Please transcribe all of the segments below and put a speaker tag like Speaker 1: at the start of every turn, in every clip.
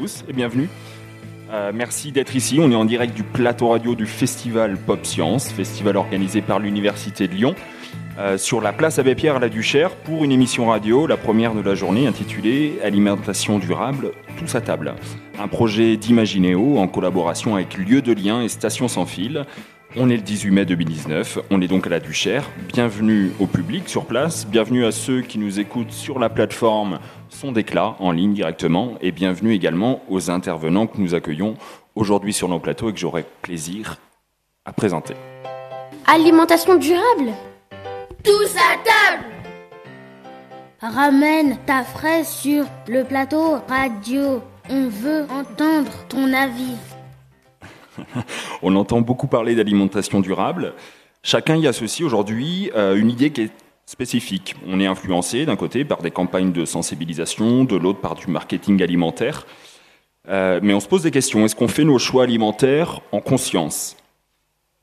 Speaker 1: et bienvenue. Euh, merci d'être ici. On est en direct du plateau radio du festival Pop Science, festival organisé par l'Université de Lyon, euh, sur la place Abbé Pierre à la Duchère pour une émission radio, la première de la journée intitulée Alimentation durable, tous à table. Un projet d'Imaginéo en collaboration avec Lieu de Lien et Station Sans Fil. On est le 18 mai 2019, on est donc à la Duchère. Bienvenue au public sur place, bienvenue à ceux qui nous écoutent sur la plateforme Son d'éclat en ligne directement et bienvenue également aux intervenants que nous accueillons aujourd'hui sur nos plateaux et que j'aurai plaisir à présenter.
Speaker 2: Alimentation durable
Speaker 3: Tous à table
Speaker 2: Ramène ta fraise sur le plateau radio. On veut entendre ton avis.
Speaker 1: On entend beaucoup parler d'alimentation durable. Chacun y associe aujourd'hui euh, une idée qui est spécifique. On est influencé d'un côté par des campagnes de sensibilisation, de l'autre par du marketing alimentaire. Euh, mais on se pose des questions. Est-ce qu'on fait nos choix alimentaires en conscience?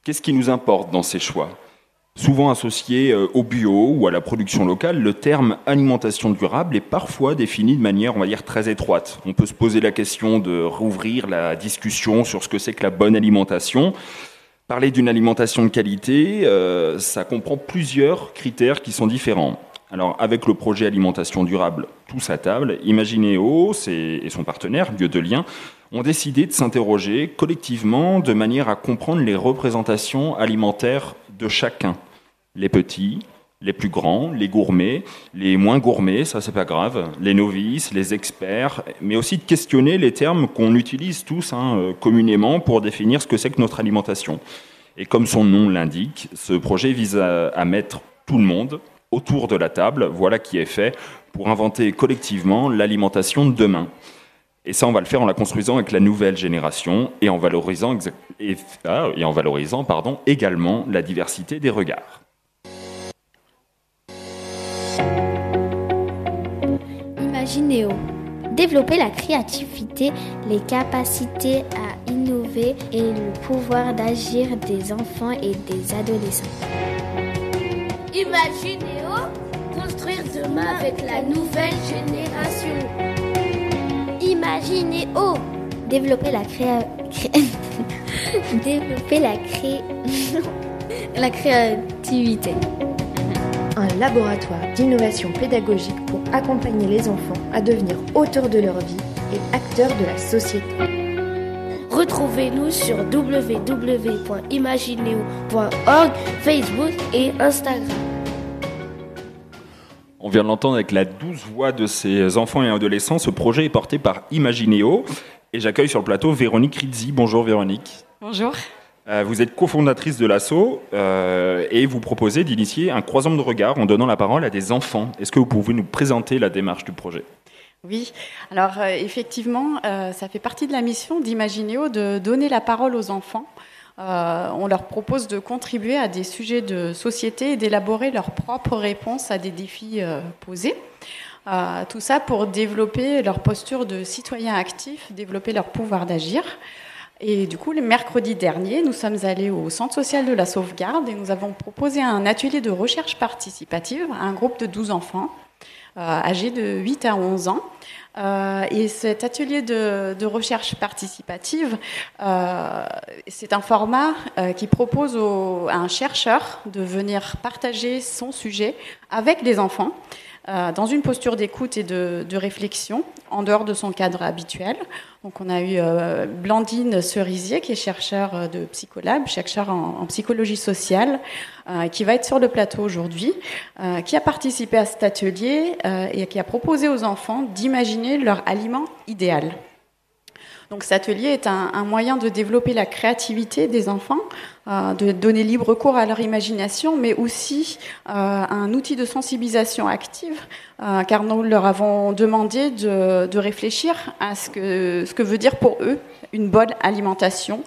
Speaker 1: Qu'est-ce qui nous importe dans ces choix? Souvent associé euh, au bio ou à la production locale, le terme alimentation durable est parfois défini de manière, on va dire, très étroite. On peut se poser la question de rouvrir la discussion sur ce que c'est que la bonne alimentation. Parler d'une alimentation de qualité, euh, ça comprend plusieurs critères qui sont différents. Alors, avec le projet Alimentation durable tous à table, Imagineo et son partenaire, Lieu de Lien, ont décidé de s'interroger collectivement de manière à comprendre les représentations alimentaires de chacun les petits, les plus grands, les gourmets, les moins gourmets, ça c'est pas grave, les novices, les experts, mais aussi de questionner les termes qu'on utilise tous hein, euh, communément pour définir ce que c'est que notre alimentation. Et comme son nom l'indique, ce projet vise à, mettre tout le monde autour de la table, voilà qui est fait, pour inventer collectivement l'alimentation de demain. Et ça, on va le faire en la construisant avec la nouvelle génération et en valorisant, ah, en valorisant également la diversité des regards.
Speaker 2: Développer la créativité, les capacités à innover et le pouvoir d'agir des enfants et des adolescents.
Speaker 3: Imaginéo. Construire demain avec la nouvelle génération.
Speaker 2: Imaginéo. Développer la créa... Développer la cré... la créativité
Speaker 4: un laboratoire d'innovation pédagogique pour accompagner les enfants à devenir auteurs de leur vie et acteurs de la société.
Speaker 3: Retrouvez-nous sur www.imagineo.org, Facebook et Instagram.
Speaker 1: On vient de l'entendre avec la douce voix de ces enfants et adolescents. Ce projet est porté par Imagineo et j'accueille sur le plateau Véronique Rizzi. Bonjour Véronique.
Speaker 5: Bonjour.
Speaker 1: Euh, vous êtes cofondatrice de l'ASSO euh, et vous proposez d'initier un croisement de regard en donnant la parole à des enfants. Est-ce que vous pouvez nous présenter la démarche du projet?
Speaker 5: Oui, alors euh, effectivement, ça fait partie de la mission d'Imagineo de donner la parole aux enfants. on leur propose de contribuer à des sujets de société et d'élaborer leurs propres réponses à des défis posés. tout ça pour développer leur posture de citoyen actif, développer leur pouvoir d'agir. Et du coup, le mercredi dernier, nous sommes allés au Centre social de la sauvegarde et nous avons proposé un atelier de recherche participative à un groupe de 12 enfants euh, âgés de 8 à 11 ans. Euh, et cet atelier de, recherche participative, euh, c'est un format qui propose à un chercheur de venir partager son sujet avec les enfants. Euh, dans une posture d'écoute et de, réflexion, en dehors de son cadre habituel. Donc, on a eu euh, Blandine Cerisier, qui est chercheur euh, de Psycholab, chercheur en, psychologie sociale, qui va être sur le plateau aujourd'hui, qui a participé à cet atelier et qui a proposé aux enfants d'imaginer leur aliment idéal. Donc cet atelier est un, moyen de développer la créativité des enfants, euh, de donner libre cours à leur imagination, mais aussi euh, un outil de sensibilisation active, euh, car nous leur avons demandé de, réfléchir à ce que, ce que veut dire pour eux une bonne alimentation.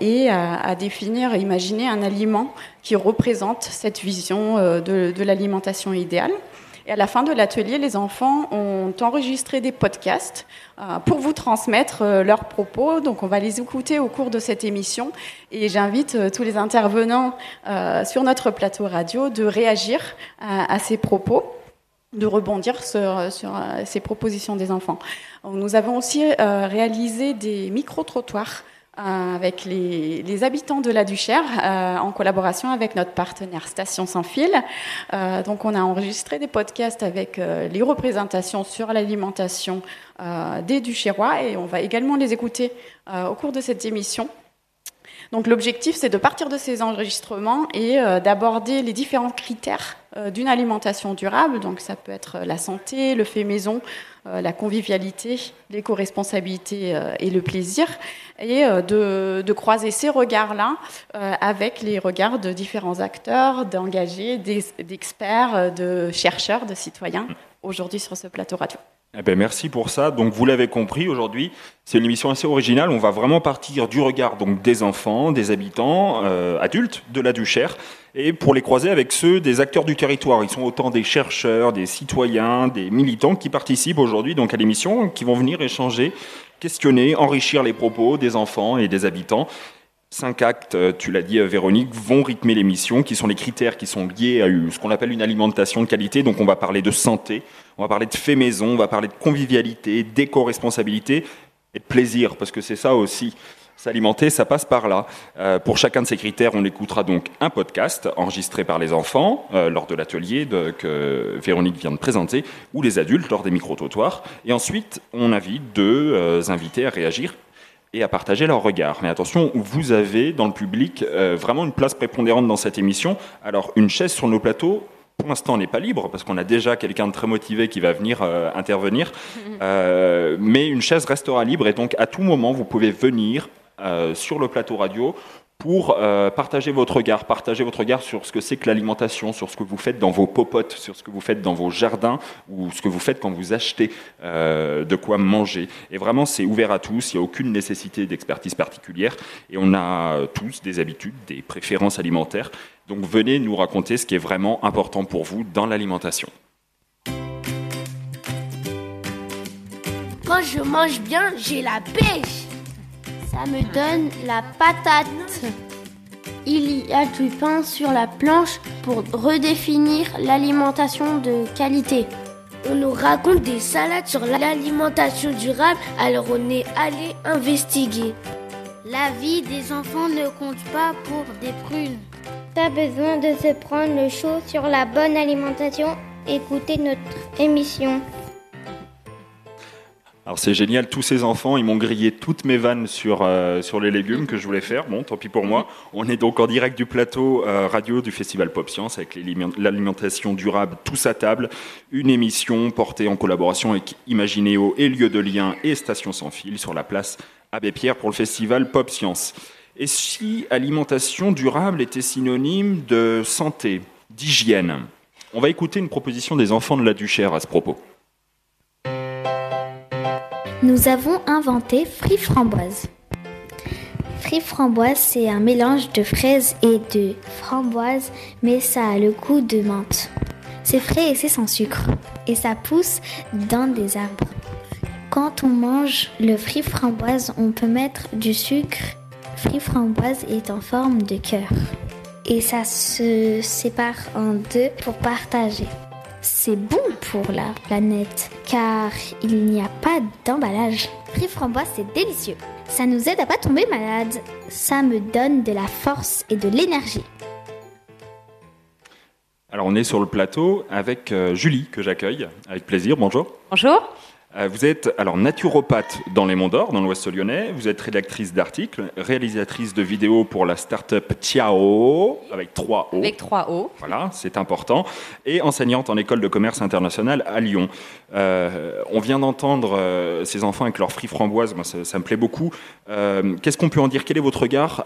Speaker 5: et à, définir et imaginer un aliment qui représente cette vision de l'alimentation idéale. Et à la fin de l'atelier, les enfants ont enregistré des podcasts euh, pour vous transmettre euh, leurs propos. Donc on va les écouter au cours de cette émission. Et j'invite euh, tous les intervenants sur notre plateau radio de réagir à, ces propos. de rebondir sur, sur, ces propositions des enfants. Nous avons aussi réalisé des micro-trottoirs avec les, habitants de la Duchère en collaboration avec notre partenaire Station Sans Fil. donc on a enregistré des podcasts avec les représentations sur l'alimentation des Duchérois et on va également les écouter au cours de cette émission. Donc l'objectif, c'est de partir de ces enregistrements et euh, d'aborder les différents critères euh, d'une alimentation durable. Donc ça peut être la santé, le fait maison, euh, la convivialité, l'éco-responsabilité et le plaisir, et de, de, croiser ces regards-là avec les regards de différents acteurs, d'engagés, d'experts, de chercheurs, de citoyens aujourd'hui sur ce plateau radio.
Speaker 1: Eh ben merci pour ça. Donc vous l'avez compris, aujourd'hui, c'est une émission assez originale. On va vraiment partir du regard donc des enfants, des habitants, euh, adultes de la Duchère, et pour les croiser avec ceux des acteurs du territoire. Ils sont autant des chercheurs, des citoyens, des militants qui participent aujourd'hui donc à l'émission, qui vont venir échanger, questionner, enrichir les propos des enfants et des habitants. Cinq actes, euh, tu l'as dit euh, Véronique, vont rythmer l'émission, qui sont les critères qui sont liés à ce qu'on appelle une alimentation de qualité. Donc on va parler de santé, on va parler de fait maison, on va parler de convivialité, d'éco-responsabilité et de plaisir, parce que c'est ça aussi. S'alimenter, ça passe par là. Euh, pour chacun de ces critères, on écoutera donc un podcast enregistré par les enfants euh, lors de l'atelier que Véronique vient de présenter, ou les adultes lors des micro-trottoirs. Et ensuite, on invite deux euh, invités à réagir et à partager leur regard. Mais attention, vous avez dans le public vraiment une place prépondérante dans cette émission. Alors, une chaise sur nos plateaux, pour l'instant, on n'est pas libre parce qu'on a déjà quelqu'un de très motivé qui va venir euh, intervenir. Euh, mais une chaise restera libre et donc à tout moment, vous pouvez venir euh, sur le plateau radio pour partager votre regard, partager votre regard sur ce que c'est que l'alimentation, sur ce que vous faites dans vos popotes, sur ce que vous faites dans vos jardins ou ce que vous faites quand vous achetez de quoi manger. Et vraiment, c'est ouvert à tous, il n'y a aucune nécessité d'expertise particulière et on a tous des habitudes, des préférences alimentaires. Donc venez nous raconter ce qui est vraiment important pour vous dans l'alimentation.
Speaker 3: Quand je mange bien, j'ai la pêche.
Speaker 2: Ça me donne la patate. Il y a du pain sur la planche pour redéfinir l'alimentation de qualité.
Speaker 3: On nous raconte des salades sur l'alimentation durable, alors on est allé investiguer.
Speaker 2: La vie des enfants ne compte pas pour des prunes. Pas besoin de se prendre le chaud sur la bonne alimentation. Écoutez notre émission.
Speaker 1: Alors c'est génial, tous ces enfants, ils m'ont grillé toutes mes vannes sur, euh, sur les légumes que je voulais faire. Bon, tant pis pour moi. On est donc en direct du plateau euh, radio du Festival Pop Science avec l'alimentation durable tous à table. Une émission portée en collaboration avec Imaginéo et Lieu de Lien et Station Sans Fil sur la place Abbé Pierre pour le Festival Pop Science. Et si alimentation durable était synonyme de santé, d'hygiène? On va écouter une proposition des enfants de la Duchère à ce propos.
Speaker 2: Nous avons inventé Free Framboise. Free Framboise, c'est un mélange de fraises et de framboises, mais ça a le goût de menthe. C'est frais et c'est sans sucre. Et ça pousse dans des arbres. Quand on mange le Free Framboise, on peut mettre du sucre Free Framboise est en forme de cœur et ça se sépare en deux pour partager. C'est bon pour la planète car il n'y a pas d'emballage. Free Framboise, c'est délicieux. Ça nous aide à pas tomber malade. Ça me donne de la force et de l'énergie.
Speaker 1: Alors on est sur le plateau avec euh, Julie que j'accueille avec plaisir. Bonjour.
Speaker 6: Bonjour.
Speaker 1: Euh, vous êtes alors naturopathe dans les Monts d'Or, dans l'Ouest lyonnais. Vous êtes rédactrice d'articles, réalisatrice de vidéos pour la start-up Tiao, avec 3 O.
Speaker 6: Avec 3 O.
Speaker 1: Voilà, c'est important. Et enseignante en école de commerce internationale à Lyon. Euh, on vient d'entendre euh, ces enfants avec leurs fruits framboises, moi, ça, me plaît beaucoup. Qu'est-ce qu'on peut en dire? Quel est votre regard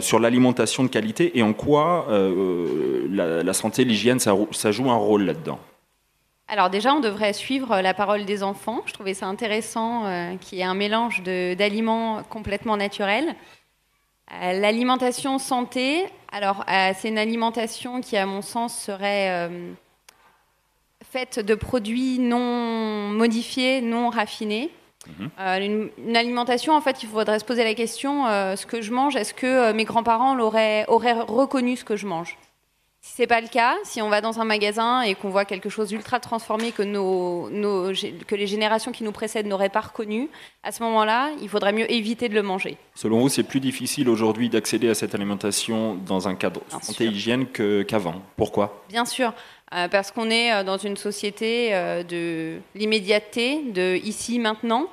Speaker 1: sur l'alimentation de qualité et en quoi la, la, santé, l'hygiène, ça, ça joue un rôle là-dedans?
Speaker 6: Alors déjà, on devrait suivre la parole des enfants. Je trouvais ça intéressant euh, qu'il y ait un mélange d'aliments complètement naturels. Euh, l'alimentation santé, alors euh, c'est une alimentation qui, à mon sens, serait faite de produits non modifiés, non raffinés. Mhm. Une, alimentation, en fait, il faudrait se poser la question ce que je mange, est-ce que mes grands-parents auraient reconnu ce que je mange? Si c'est pas le cas, si on va dans un magasin et qu'on voit quelque chose d'ultra transformé que, nos, que les générations qui nous précèdent n'auraient pas reconnu, à ce moment-là, il faudrait mieux éviter de le manger.
Speaker 1: Selon vous, c'est plus difficile aujourd'hui d'accéder à cette alimentation dans un cadre santé hygiène qu'avant. Pourquoi?
Speaker 6: Bien sûr, euh, parce qu'on est euh, dans une société euh, de l'immédiateté, de ici maintenant.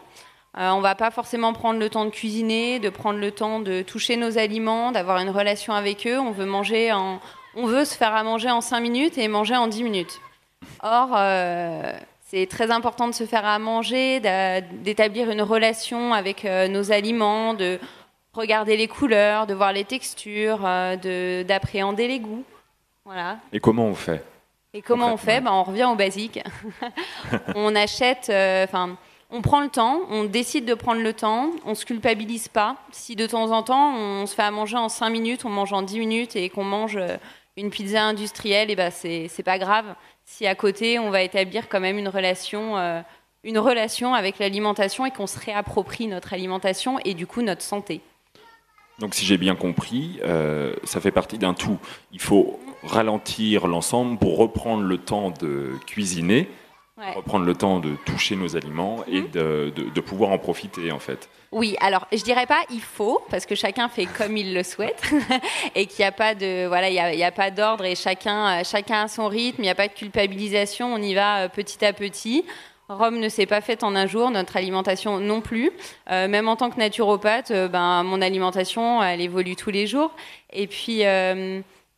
Speaker 6: On on va pas forcément prendre le temps de cuisiner, de prendre le temps de toucher nos aliments, d'avoir une relation avec eux. On veut manger en on veut se faire à manger en 5 minutes et manger en 10 minutes. Or, euh, c'est très important de se faire à manger, d'établir une relation avec euh, nos aliments, de regarder les couleurs, de voir les textures, euh, d'appréhender les goûts. Voilà.
Speaker 1: Et comment on fait?
Speaker 6: Et comment on fait? Ben, On revient au basique. on achète, enfin on prend le temps, on décide de prendre le temps, on se culpabilise pas. Si de temps en temps on se fait à manger en 5 minutes, on mange en 10 minutes et qu'on mange une pizza industrielle, et ben c'est pas grave. Si à côté, on va établir quand même une relation, euh, une relation avec l'alimentation et qu'on se réapproprie notre alimentation et du coup notre santé.
Speaker 1: Donc si j'ai bien compris, euh, ça fait partie d'un tout. Il faut ralentir l'ensemble pour reprendre le temps de cuisiner reprendre le temps de toucher nos aliments et mhm. de, pouvoir en profiter en fait.
Speaker 6: Oui, alors je dirais pas il faut parce que chacun fait comme il le souhaite et qu'il n'y a pas de voilà il y a, pas d'ordre et chacun chacun a son rythme, il n'y a pas de culpabilisation, on y va euh, petit à petit. Rome ne s'est pas faite en un jour, notre alimentation non plus. Euh, même en tant que naturopathe, euh, ben, mon alimentation, elle évolue tous les jours. Et puis,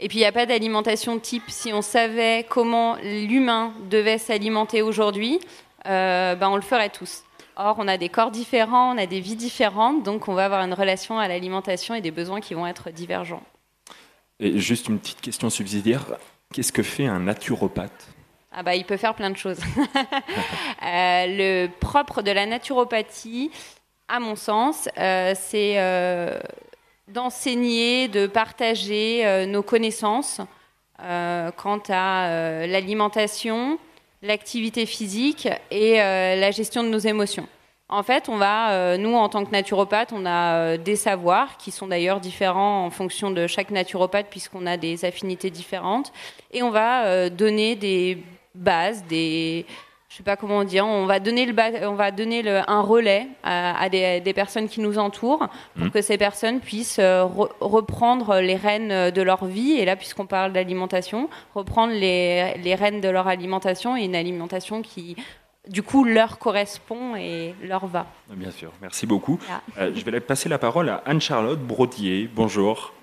Speaker 6: et puis il n'y a pas d'alimentation type. Si on savait comment l'humain devait s'alimenter aujourd'hui, euh, ben on le ferait tous. Or, on a des corps différents, on a des vies différentes, donc on va avoir une relation à l'alimentation et des besoins qui vont être divergents.
Speaker 1: Et juste une petite question subsidiaire, qu'est-ce que fait un naturopathe?
Speaker 6: Ah bah, il peut faire plein de choses. Euh, le propre de la naturopathie, à mon sens, euh, c'est d'enseigner, de partager euh, nos connaissances euh, quant à euh, l'alimentation, l'activité physique et la gestion de nos émotions. En fait, on va, nous, en tant que naturopathe, on a des savoirs qui sont d'ailleurs différents en fonction de chaque naturopathe, puisqu'on a des affinités différentes. Et on va donner des bases, des, je sais pas comment dire, on va donner, le, on va donner le, un relais à, des, personnes qui nous entourent pour mmh. que ces personnes puissent euh, reprendre les rênes de leur vie, et là, puisqu'on parle d'alimentation, reprendre les, les rênes de leur alimentation et une alimentation qui, du coup, leur correspond et leur va.
Speaker 1: Bien sûr, merci beaucoup. Euh, je vais passer la parole à Anne-Charlotte Brodier. Bonjour.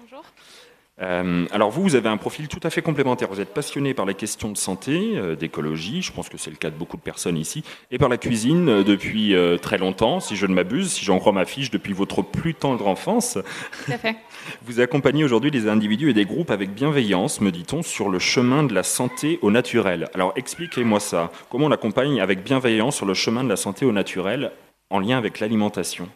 Speaker 1: Euh, alors vous, vous avez un profil tout à fait complémentaire. Vous êtes passionné par les questions de santé, euh, d'écologie, je pense que c'est le cas de beaucoup de personnes ici, et par la cuisine euh, depuis très longtemps, si je ne m'abuse, si j'en crois ma fiche, depuis votre plus tendre enfance.
Speaker 6: Tout à fait.
Speaker 1: Vous accompagnez aujourd'hui des individus et des groupes avec bienveillance, me dit-on, sur le chemin de la santé au naturel. Alors expliquez-moi ça. Comment on accompagne avec bienveillance sur le chemin de la santé au naturel en lien avec l'alimentation?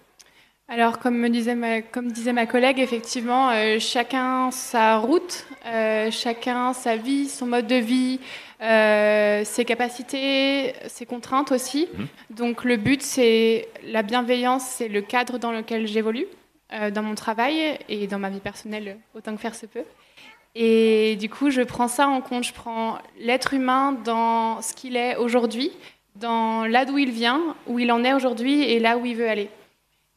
Speaker 7: Alors, comme, me disait, ma, comme disait ma collègue, effectivement, euh, chacun sa route, euh, chacun sa vie, son mode de vie, euh, ses capacités, ses contraintes aussi. Mhm. Donc, le but, c'est la bienveillance, c'est le cadre dans lequel j'évolue, dans mon travail et dans ma vie personnelle, autant que faire se peut. Et du coup, je prends ça en compte. Je prends l'être humain dans ce qu'il est aujourd'hui, dans là d'où il vient, où il en est aujourd'hui et là où il veut aller.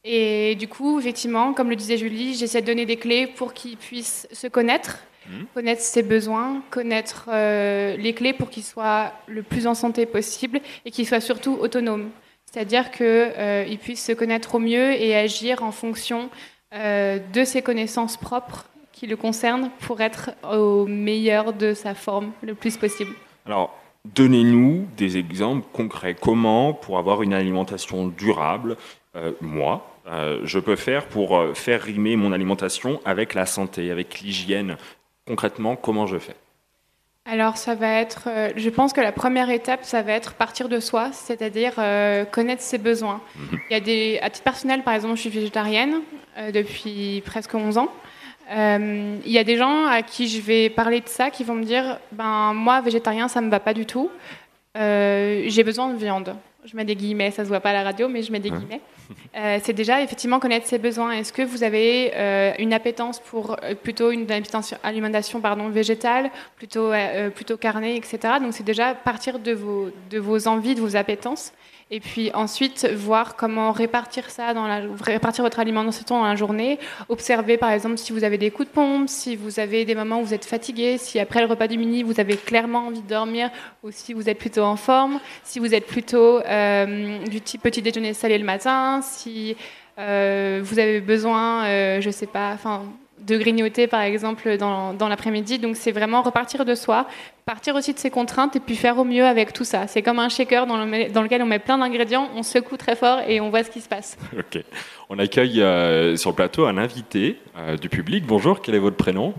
Speaker 7: Et du coup, effectivement, comme le disait Julie, j'essaie de donner des clés pour qu'il puisse se connaître, mmh. connaître ses besoins, connaître euh, les clés pour qu'il soit le plus en santé possible et qu'il soit surtout autonome. C'est-à-dire qu'il euh, puisse se connaître au mieux et agir en fonction euh, de ses connaissances propres qui le concernent pour être au meilleur de sa forme le plus possible.
Speaker 1: Alors, donnez-nous des exemples concrets. Comment, pour avoir une alimentation durable, moi, euh, je peux faire pour euh, faire rimer mon alimentation avec la santé, avec l'hygiène Concrètement, comment je fais?
Speaker 7: Alors, ça va être, euh, je pense que la première étape, ça va être partir de soi, c'est-à-dire connaître ses besoins. Mhm. Il y a des, à titre personnel, par exemple, je suis végétarienne depuis presque 11 ans. il y a des gens à qui je vais parler de ça qui vont me dire, ben moi, végétarien, ça me va pas du tout. j'ai besoin de viande je mets des guillemets, ça se voit pas à la radio, mais je mets des guillemets. Euh, c'est déjà effectivement connaître ses besoins. Est-ce que vous avez euh, une appétence pour euh, plutôt une alimentation pardon, végétale, plutôt, plutôt carnée, etc. Donc c'est déjà partir de vos, de vos envies, de vos appétences. Et puis ensuite, voir comment répartir ça, dans la, répartir votre alimentation dans la journée. Observer par exemple si vous avez des coups de pompe, si vous avez des moments où vous êtes fatigué, si après le repas du midi vous avez clairement envie de dormir ou si vous êtes plutôt en forme, si vous êtes plutôt euh, du type petit déjeuner salé le matin, si euh, vous avez besoin, euh, je sais pas, enfin de grignoter par exemple dans, dans l'après-midi. Donc c'est vraiment repartir de soi, partir aussi de ses contraintes et puis faire au mieux avec tout ça. C'est comme un shaker dans, le, dans, lequel on met plein d'ingrédients, on secoue très fort et on voit ce qui se passe.
Speaker 1: Ok. On accueille euh, sur le plateau un invité euh, du public. Bonjour, quel est votre prénom?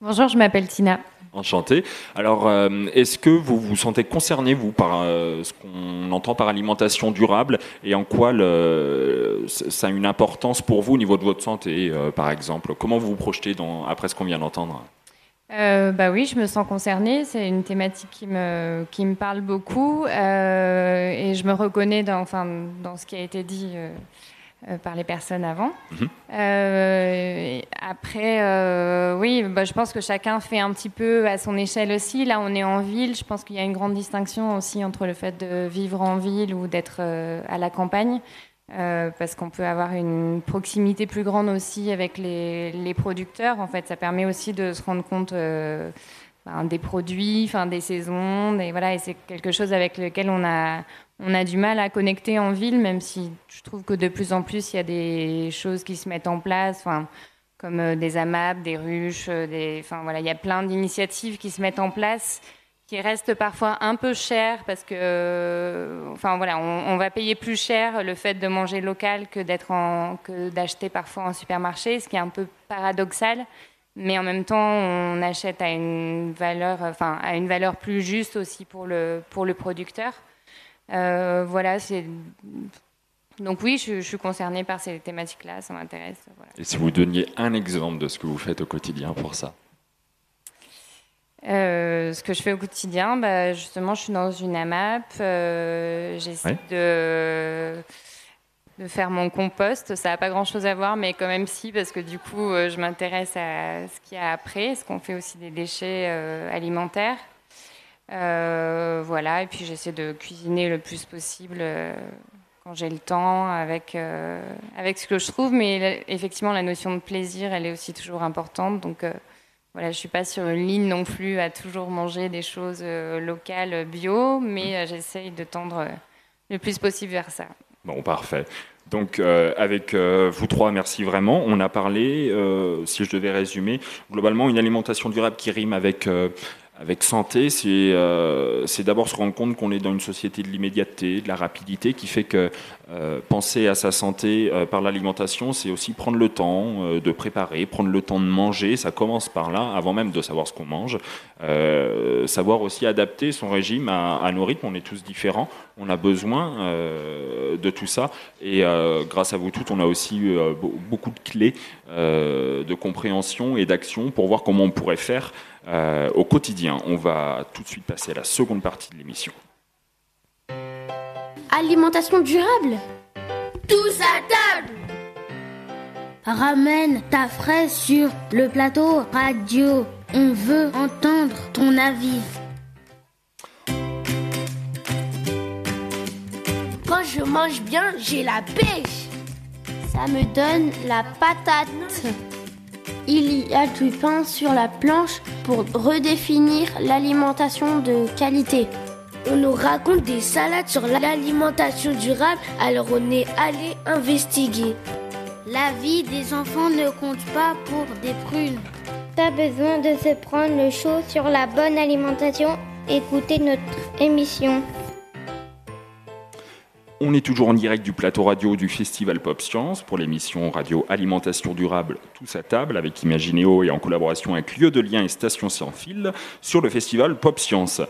Speaker 8: Bonjour, je m'appelle Tina.
Speaker 1: Enchanté. Alors, euh, est-ce que vous vous sentez concerné, vous, par euh, ce qu'on entend par alimentation durable et en quoi ça a une importance pour vous au niveau de votre santé, euh, par exemple? Comment vous vous projetez après ce qu'on vient d'entendre?
Speaker 8: Bah oui, je me sens concernée. C'est une thématique qui me, qui me parle beaucoup et je me reconnais dans, dans ce qui a été dit par les personnes avant. Mhm. Euh, après, euh, oui, bah, je pense que chacun fait un petit peu à son échelle aussi. Là, on est en ville. Je pense qu'il y a une grande distinction aussi entre le fait de vivre en ville ou d'être à la campagne. parce qu'on peut avoir une proximité plus grande aussi avec les, les, producteurs. En fait, ça permet aussi de se rendre compte des produits, enfin, des saisons, et voilà, et c'est quelque chose avec lequel on a, on a du mal à connecter en ville, même si je trouve que de plus en plus il y a des choses qui se mettent en place, comme euh, des AMAP, des ruches, euh, des, enfin voilà, il y a plein d'initiatives qui se mettent en place qui restent parfois un peu chères parce que, euh, enfin voilà, on, va payer plus cher le fait de manger local que que d'acheter parfois en supermarché, ce qui est un peu paradoxal mais en même temps, on achète à une valeur, enfin, à une valeur plus juste aussi pour le, pour le producteur. Euh, voilà, c'est. Donc oui, je, suis concernée par ces thématiques-là, ça m'intéresse.
Speaker 1: Et si vous donniez un exemple de ce que vous faites au quotidien pour ça?
Speaker 8: Euh, ce que je fais au quotidien, bah, justement, je suis dans une AMAP. Euh, j'essaie de de faire mon compost. Ça n'a pas grand-chose à voir, mais quand même si, parce que du coup, je m'intéresse à ce qu'il y a après, ce qu'on fait aussi des déchets euh, alimentaires. Euh, voilà, et puis j'essaie de cuisiner le plus possible quand j'ai le temps, avec, avec ce que je trouve, mais effectivement, la notion de plaisir, elle est aussi toujours importante. Donc voilà, je ne suis pas sur une ligne non plus à toujours manger des choses locales, bio, mais j'essaye de tendre le plus possible vers ça.
Speaker 1: Bon, parfait. Donc, euh, avec euh, vous trois, merci vraiment. On a parlé, euh, si je devais résumer, globalement, une alimentation durable qui rime avec avec santé, euh, c'est d'abord se rendre compte qu'on est dans une société de l'immédiateté, de la rapidité, qui fait que euh, penser à sa santé euh, par l'alimentation, c'est aussi prendre le temps de préparer, prendre le temps de manger. Ça commence par là, avant même de savoir ce qu'on mange. savoir aussi adapter son régime à, à, nos rythmes. On est tous différents. On a besoin de tout ça. Et grâce à vous toutes, on a aussi beaucoup de clés de compréhension et d'action pour voir comment on pourrait faire euh, au quotidien. On va tout de suite passer à la seconde partie de l'émission.
Speaker 3: Alimentation durable Tous à table Ramène ta fraise sur le plateau radio. On veut entendre ton avis. Quand je mange bien, j'ai la pêche. Ça me donne la patate. Il y a du pain sur la planche pour redéfinir l'alimentation de qualité. On nous raconte des salades sur l'alimentation durable, alors on est allé investiguer. La vie des enfants ne compte pas pour des prunes.
Speaker 2: Pas besoin de se prendre le chaud sur la bonne alimentation. Écoutez notre émission.
Speaker 1: On est toujours en direct du plateau radio du Festival Pop Science pour l'émission Radio Alimentation Durable Tous à table avec Imagineo et en collaboration avec Lieu de Lien et Station Sans Fil sur le Festival Pop Science.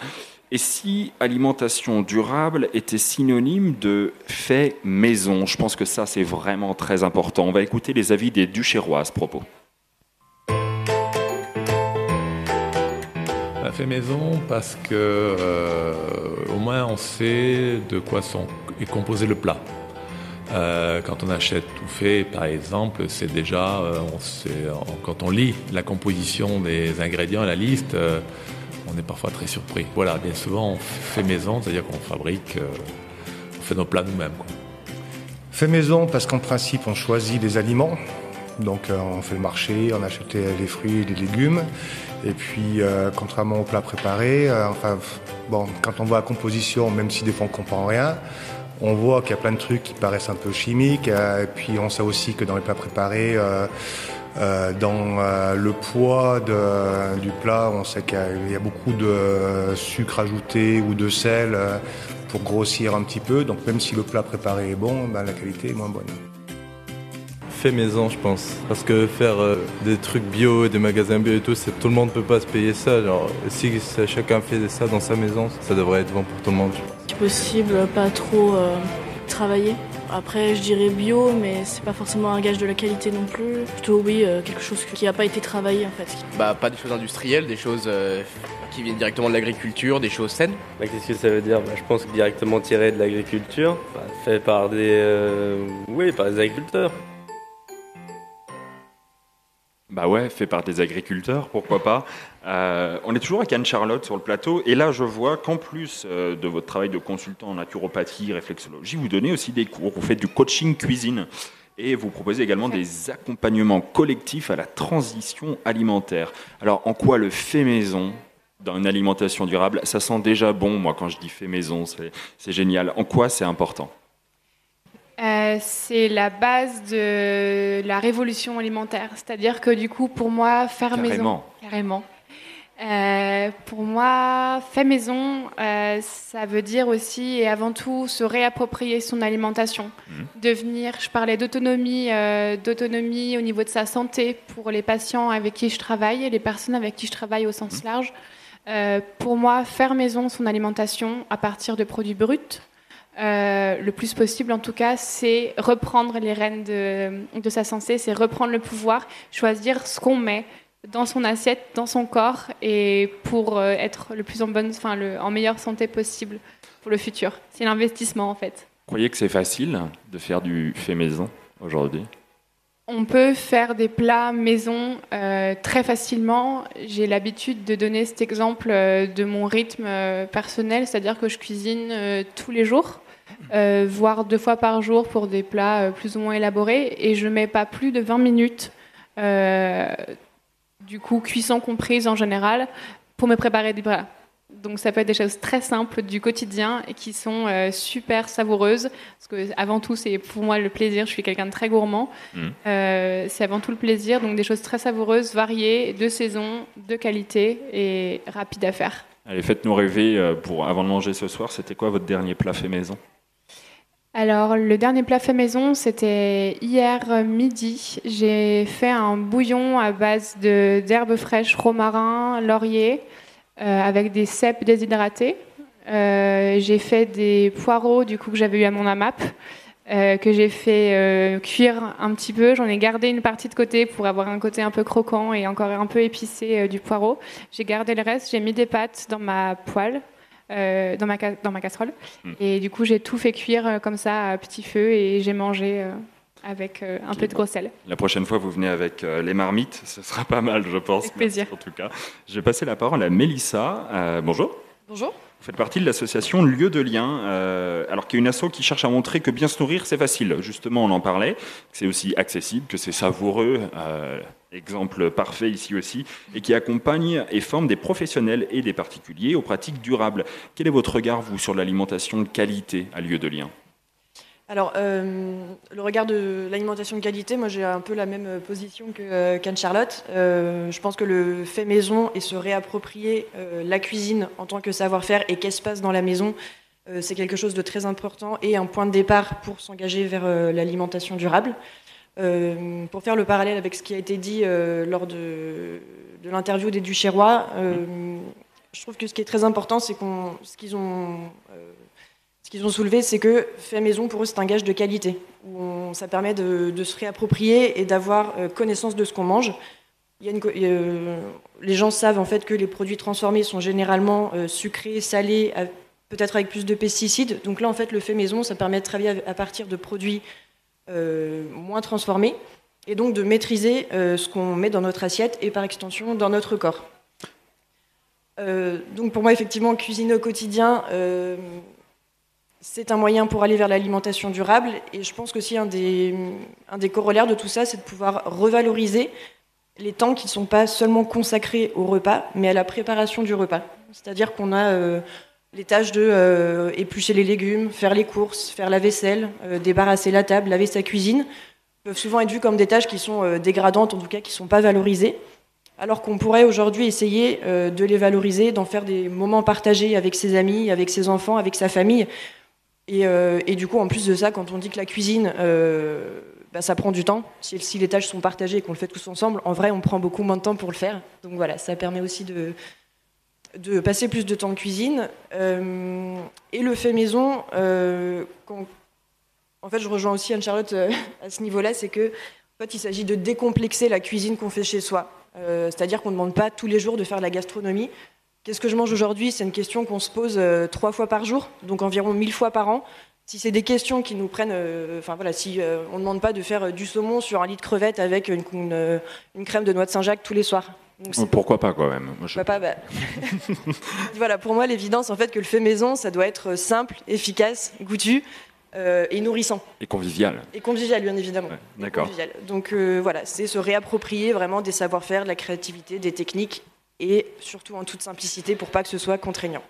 Speaker 1: Et si alimentation durable était synonyme de fait maison? Je pense que ça c'est vraiment très important. On va écouter les avis des Duchérois à ce propos.
Speaker 9: Fait maison parce que euh, au moins on sait de quoi est composé le plat. Euh, quand on achète tout fait, par exemple, c'est déjà, euh, on sait, quand on lit la composition des ingrédients, la liste, on est parfois très surpris. Voilà, bien souvent on fait maison, c'est-à-dire qu'on fabrique, on fait nos plats nous-mêmes.
Speaker 10: Fait maison parce qu'en principe on choisit des aliments. Donc euh, on fait le marché, on achète les fruits et les légumes. Et puis euh, contrairement aux plats préparés, euh, enfin bon, quand on voit la composition, même si des fois on comprend rien, on voit qu'il y a plein de trucs qui paraissent un peu chimiques. et puis on sait aussi que dans les plats préparés, dans le poids du plat, on sait qu'il y y, a beaucoup de sucre ajouté ou de sel pour grossir un petit peu. Donc même si le plat préparé est bon, ben, la qualité est moins bonne.
Speaker 11: Fait maison, je pense. Parce que faire euh, des trucs bio, des magasins bio et tout, c'est- tout le monde peut pas se payer ça. Genre, si chacun fait ça dans sa maison, ça devrait être bon pour tout le monde.
Speaker 12: Si possible, pas trop euh, travailler. Après, je dirais bio, mais c'est pas forcément un gage de la qualité non plus. Plutôt, oui, euh, quelque chose qui n'a pas été travaillé en fait.
Speaker 13: Bah, pas des choses industrielles, des choses euh, qui viennent directement de l'agriculture, des choses saines.
Speaker 14: Bah, Qu'est-ce que ça veut dire? Bah, Je pense que directement tiré de l'agriculture, bah, fait par des, euh, oui, par des agriculteurs.
Speaker 1: Bah ouais, fait par des agriculteurs, pourquoi pas. Euh, on est toujours avec Anne-Charlotte sur le plateau, et là je vois qu'en plus euh, de votre travail de consultant en naturopathie, réflexologie, vous donnez aussi des cours, vous faites du coaching cuisine, et vous proposez également des accompagnements collectifs à la transition alimentaire. Alors en quoi le fait maison dans une alimentation durable, ça sent déjà bon, moi quand je dis fait maison, c'est c'est génial. En quoi c'est important?
Speaker 7: Euh, c'est la base de la révolution alimentaire. C'est-à-dire que du coup, pour moi, faire maison.
Speaker 1: Carrément.
Speaker 7: Euh, pour moi, fait maison, euh, ça veut dire aussi et avant tout se réapproprier son alimentation. Devenir, je parlais d'autonomie, euh, d'autonomie au niveau de sa santé pour les patients avec qui je travaille et les personnes avec qui je travaille au sens large. Euh, pour moi, faire maison son alimentation à partir de produits bruts, euh, le plus possible en tout cas, c'est reprendre les rênes de, de sa santé, c'est reprendre le pouvoir, choisir ce qu'on met dans son assiette, dans son corps, et pour euh, être le plus en bonne, enfin le, en meilleure santé possible pour le futur. C'est l'investissement en fait.
Speaker 1: Vous croyez que c'est facile de faire du fait maison aujourd'hui?
Speaker 7: On peut faire des plats maison euh, très facilement. J'ai l'habitude de donner cet exemple euh, de mon rythme euh, personnel, c'est-à-dire que je cuisine tous les jours, euh, voire deux fois par jour pour des plats euh, plus ou moins élaborés, et je mets pas plus de 20 minutes, euh, du coup cuisson comprise en général, pour me préparer des plats. Donc ça peut être des choses très simples du quotidien et qui sont euh, super savoureuses. Parce que avant tout, c'est pour moi le plaisir. Je suis quelqu'un de très gourmand. Euh, c'est avant tout le plaisir. Donc des choses très savoureuses, variées, de saison, de qualité et rapides à faire.
Speaker 1: Allez, faites-nous rêver pour avant de manger ce soir. C'était quoi votre dernier plat fait maison?
Speaker 7: Alors, le dernier plat fait maison, c'était hier midi. J'ai fait un bouillon à base d'herbes fraîches, romarin, laurier, euh, avec des cèpes déshydratés. Euh, j'ai fait des poireaux, du coup, que j'avais eu à mon AMAP, euh, que j'ai fait cuire un petit peu. J'en ai gardé une partie de côté pour avoir un côté un peu croquant et encore un peu épicé du poireau. J'ai gardé le reste, j'ai mis des pâtes dans ma poêle. Euh, dans, ma ca- dans ma casserole.
Speaker 1: Mm.
Speaker 7: Et du coup, j'ai tout fait cuire euh, comme ça à petit feu et j'ai mangé euh, avec euh, un peu de gros sel.
Speaker 1: La prochaine fois, vous venez avec euh, les marmites. Ce sera pas mal, je pense.
Speaker 7: Avec plaisir.
Speaker 1: Merci, en tout cas, je vais passer la parole à Mélissa. Euh, bonjour.
Speaker 15: Bonjour.
Speaker 1: Vous faites partie de l'association Lieu de Lien, euh, alors qui est une asso qui cherche à montrer que bien se nourrir, c'est facile. Justement, on en parlait, c'est aussi accessible, que c'est savoureux, euh, exemple parfait ici aussi, et qui accompagne et forme des professionnels et des particuliers aux pratiques durables. Quel est votre regard, vous, sur l'alimentation de qualité à Lieu de Lien?
Speaker 15: Alors, euh, le regard de l'alimentation de qualité, moi j'ai un peu la même euh, position euh, qu'Anne-Charlotte. Euh, je pense que le fait maison et se réapproprier la cuisine en tant que savoir-faire et qu'est-ce qui se passe dans la maison, c'est quelque chose de très important et un point de départ pour s'engager vers l'alimentation durable. Pour faire le parallèle avec ce qui a été dit lors de, de l'interview des Duchérois, euh, je trouve que ce qui est très important, c'est qu'on, ce qu'ils ont, ce qu'ils ont soulevé, c'est que fait maison pour eux, c'est un gage de qualité. Où ça permet de, se réapproprier et d'avoir euh, connaissance de ce qu'on mange. euh, les gens savent en fait que les produits transformés sont généralement euh, sucrés, salés, peut-être avec plus de pesticides. Donc là, en fait, le fait maison, ça permet de travailler à, partir de produits moins transformés et donc de maîtriser ce qu'on met dans notre assiette et par extension dans notre corps. Donc pour moi, effectivement, cuisiner au quotidien, c'est un moyen pour aller vers l'alimentation durable. Et je pense qu'aussi un des, un des corollaires de tout ça, c'est de pouvoir revaloriser les temps qui ne sont pas seulement consacrés au repas, mais à la préparation du repas. C'est-à-dire qu'on a euh, les tâches de euh, éplucher les légumes, faire les courses, faire la vaisselle, euh, débarrasser la table, laver sa cuisine, peuvent souvent être vues comme des tâches qui sont dégradantes, en tout cas qui ne sont pas valorisées. Alors qu'on pourrait aujourd'hui essayer de les valoriser, d'en faire des moments partagés avec ses amis, avec ses enfants, avec sa famille. Et, euh, et du coup, en plus de ça, quand on dit que la cuisine, euh, bah, ça prend du temps, si, les tâches sont partagées et qu'on le fait tous ensemble, en vrai, on prend beaucoup moins de temps pour le faire. Donc voilà, ça permet aussi de, passer plus de temps en cuisine. Euh, et le fait maison, en fait, je rejoins aussi Anne-Charlotte à ce niveau-là, c'est que en fait, il s'agit de décomplexer la cuisine qu'on fait chez soi. C'est-à-dire qu'on ne demande pas tous les jours de faire de la gastronomie. Qu'est-ce que je mange aujourd'hui? C'est une question qu'on se pose euh, trois fois par jour, donc environ mille fois par an. Si c'est des questions qui nous prennent, euh, enfin voilà, si euh, on ne demande pas de faire du saumon sur un lit de crevettes avec une, une, une crème de noix de Saint-Jacques tous les soirs. Donc,
Speaker 1: Pourquoi pas quand même Moi, je-
Speaker 15: Papa, bah, voilà, pour moi, l'évidence, en fait, que le fait maison, ça doit être simple, efficace, goûtu euh, et nourrissant.
Speaker 1: Et convivial.
Speaker 15: Et convivial, bien évidemment.
Speaker 1: D'accord.
Speaker 15: Donc euh, voilà, c'est se réapproprier vraiment des savoir-faire, de la créativité, des techniques et surtout en toute simplicité pour pas que ce soit contraignant.